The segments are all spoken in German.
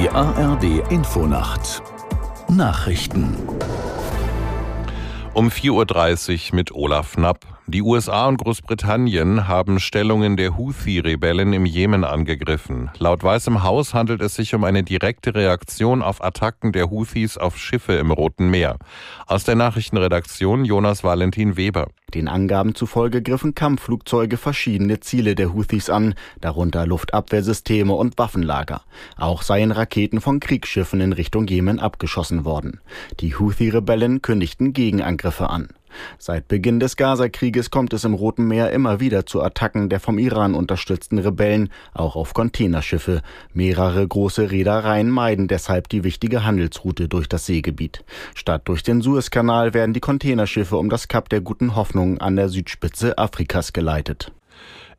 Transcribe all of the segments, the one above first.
Die ARD Infonacht Nachrichten um 4.30 Uhr mit Olaf Knapp. Die USA und Großbritannien haben Stellungen der Houthi-Rebellen im Jemen angegriffen. Laut Weißem Haus handelt es sich um eine direkte Reaktion auf Attacken der Houthis auf Schiffe im Roten Meer. Aus der Nachrichtenredaktion Jonas Valentin Weber. Den Angaben zufolge griffen Kampfflugzeuge verschiedene Ziele der Houthis an, darunter Luftabwehrsysteme und Waffenlager. Auch seien Raketen von Kriegsschiffen in Richtung Jemen abgeschossen worden. Die Houthi-Rebellen kündigten Gegenangriffe an. Seit Beginn des Gaza-Krieges kommt es im Roten Meer immer wieder zu Attacken der vom Iran unterstützten Rebellen, auch auf Containerschiffe. Mehrere große Reedereien meiden deshalb die wichtige Handelsroute durch das Seegebiet. Statt durch den Suezkanal werden die Containerschiffe um das Kap der Guten Hoffnung an der Südspitze Afrikas geleitet.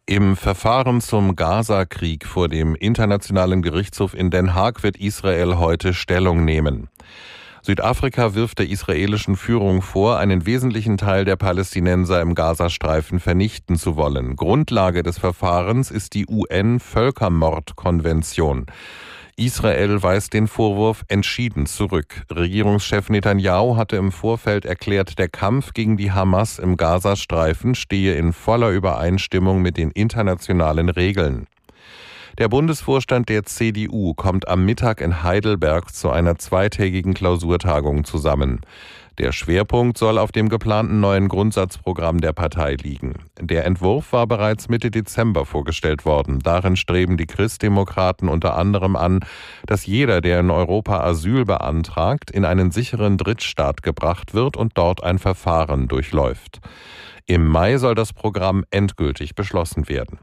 Im Verfahren zum Gaza-Krieg vor dem Internationalen Gerichtshof in Den Haag wird Israel heute Stellung nehmen. Südafrika wirft der israelischen Führung vor, einen wesentlichen Teil der Palästinenser im Gazastreifen vernichten zu wollen. Grundlage des Verfahrens ist die UN-Völkermordkonvention. Israel weist den Vorwurf entschieden zurück. Regierungschef Netanyahu hatte im Vorfeld erklärt, der Kampf gegen die Hamas im Gazastreifen stehe in voller Übereinstimmung mit den internationalen Regeln. Der Bundesvorstand der CDU kommt am Mittag in Heidelberg zu einer zweitägigen Klausurtagung zusammen. Der Schwerpunkt soll auf dem geplanten neuen Grundsatzprogramm der Partei liegen. Der Entwurf war bereits Mitte Dezember vorgestellt worden. Darin streben die Christdemokraten unter anderem an, dass jeder, der in Europa Asyl beantragt, in einen sicheren Drittstaat gebracht wird und dort ein Verfahren durchläuft. Im Mai soll das Programm endgültig beschlossen werden.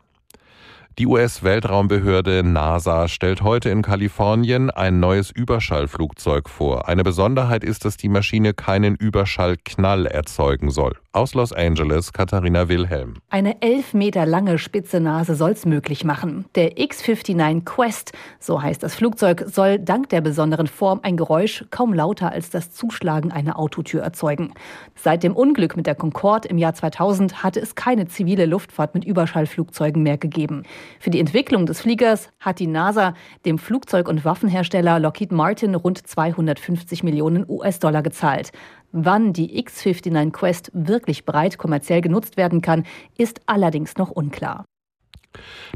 Die US-Weltraumbehörde NASA stellt heute in Kalifornien ein neues Überschallflugzeug vor. Eine Besonderheit ist, dass die Maschine keinen Überschallknall erzeugen soll. Aus Los Angeles, Katharina Wilhelm. Eine elf Meter lange spitze Nase soll es möglich machen. Der X-59 Quest, so heißt das Flugzeug, soll dank der besonderen Form ein Geräusch kaum lauter als das Zuschlagen einer Autotür erzeugen. Seit dem Unglück mit der Concorde im Jahr 2000 hatte es keine zivile Luftfahrt mit Überschallflugzeugen mehr gegeben. Für die Entwicklung des Fliegers hat die NASA dem Flugzeug- und Waffenhersteller Lockheed Martin rund 250 Millionen US-Dollar gezahlt. Wann die X-59 Quest wirklich breit kommerziell genutzt werden kann, ist allerdings noch unklar.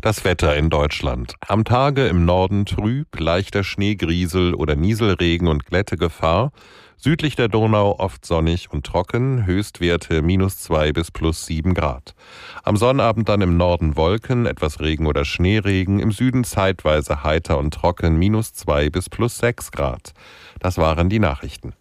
Das Wetter in Deutschland. Am Tage im Norden trüb, leichter Schneegriesel oder Nieselregen und Glättegefahr. Südlich der Donau oft sonnig und trocken, Höchstwerte minus zwei bis plus sieben Grad. Am Sonnabend dann im Norden Wolken, etwas Regen oder Schneeregen, im Süden zeitweise heiter und trocken, minus zwei bis plus sechs Grad. Das waren die Nachrichten.